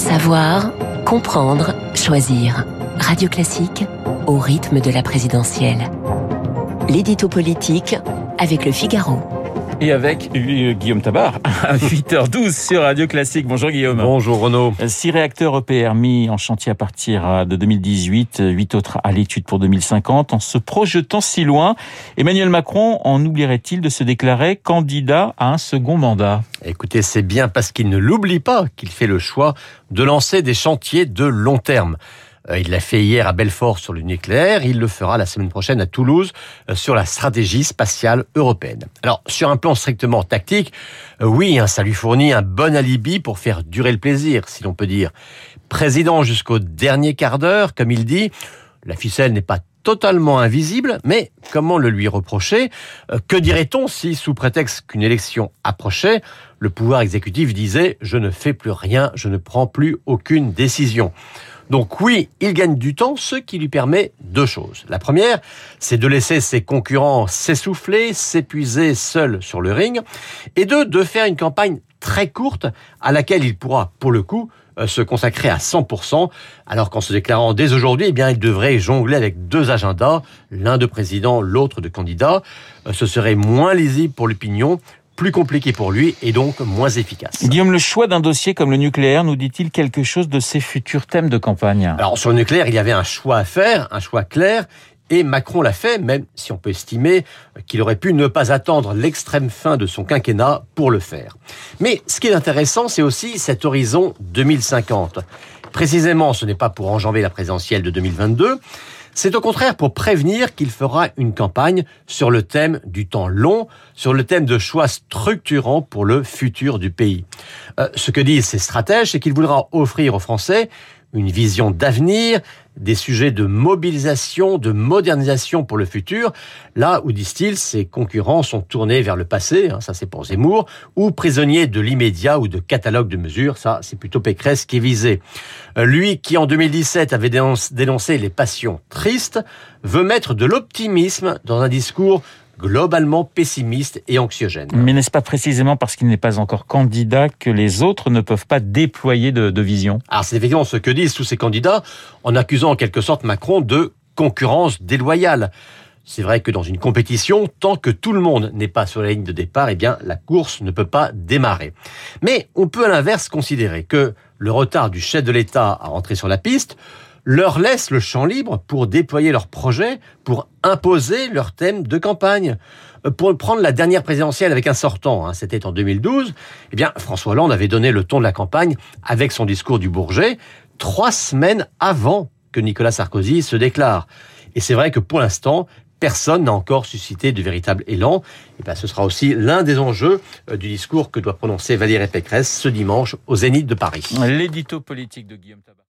Savoir, comprendre, choisir. Radio Classique au rythme de la présidentielle. L'édito politique avec le Figaro et avec euh, Guillaume Tabar à 8h12 sur Radio Classique. Bonjour Guillaume. Bonjour Renaud. Six réacteurs EPR mis en chantier à partir euh, de 2018, huit autres à l'étude pour 2050. En se projetant si loin, Emmanuel Macron en oublierait-il de se déclarer candidat à un second mandat? Écoutez, c'est bien parce qu'il ne l'oublie pas qu'il fait le choix de lancer des chantiers de long terme. Euh, il l'a fait hier à Belfort sur le nucléaire, il le fera la semaine prochaine à Toulouse euh, sur la stratégie spatiale européenne. Alors, sur un plan strictement tactique, euh, oui, hein, ça lui fournit un bon alibi pour faire durer le plaisir, si l'on peut dire. Président jusqu'au dernier quart d'heure, comme il dit, la ficelle n'est pas totalement invisible, mais comment le lui reprocher? Que dirait-on si, sous prétexte qu'une élection approchait, le pouvoir exécutif disait ⁇ Je ne fais plus rien, je ne prends plus aucune décision ⁇ donc oui, il gagne du temps, ce qui lui permet deux choses. La première, c'est de laisser ses concurrents s'essouffler, s'épuiser seuls sur le ring, et deux, de faire une campagne très courte à laquelle il pourra, pour le coup, euh, se consacrer à 100%, alors qu'en se déclarant dès aujourd'hui, eh bien, il devrait jongler avec deux agendas, l'un de président, l'autre de candidat. Euh, ce serait moins lisible pour l'opinion, plus compliqué pour lui et donc moins efficace. Guillaume, le choix d'un dossier comme le nucléaire nous dit-il quelque chose de ses futurs thèmes de campagne? Alors sur le nucléaire, il y avait un choix à faire, un choix clair, et Macron l'a fait, même si on peut estimer qu'il aurait pu ne pas attendre l'extrême fin de son quinquennat pour le faire. Mais ce qui est intéressant, c'est aussi cet horizon 2050. Précisément, ce n'est pas pour enjamber la présidentielle de 2022, c'est au contraire pour prévenir qu'il fera une campagne sur le thème du temps long, sur le thème de choix structurants pour le futur du pays. Euh, ce que disent ces stratèges, c'est qu'il voudra offrir aux Français une vision d'avenir, des sujets de mobilisation, de modernisation pour le futur, là où, disent-ils, ses concurrents sont tournés vers le passé, hein, ça c'est pour Zemmour, ou prisonniers de l'immédiat ou de catalogue de mesures, ça c'est plutôt Pécresse qui est visé. Euh, lui qui en 2017 avait dénoncé les passions tristes, veut mettre de l'optimisme dans un discours globalement pessimiste et anxiogène. Mais n'est-ce pas précisément parce qu'il n'est pas encore candidat que les autres ne peuvent pas déployer de, vision? Alors c'est effectivement ce que disent tous ces candidats en accusant en quelque sorte Macron de concurrence déloyale. C'est vrai que dans une compétition, tant que tout le monde n'est pas sur la ligne de départ, eh bien, la course ne peut pas démarrer. Mais on peut à l'inverse considérer que le retard du chef de l'État à rentrer sur la piste leur laisse le champ libre pour déployer leurs projets, pour imposer leur thème de campagne. Euh, pour prendre la dernière présidentielle avec un sortant, hein, c'était en 2012, eh bien, François Hollande avait donné le ton de la campagne avec son discours du Bourget, trois semaines avant que Nicolas Sarkozy se déclare. Et c'est vrai que pour l'instant, personne n'a encore suscité de véritable élan. Et bien, ce sera aussi l'un des enjeux euh, du discours que doit prononcer Valérie Pécresse ce dimanche au Zénith de Paris. L'édito politique de Guillaume Tabar.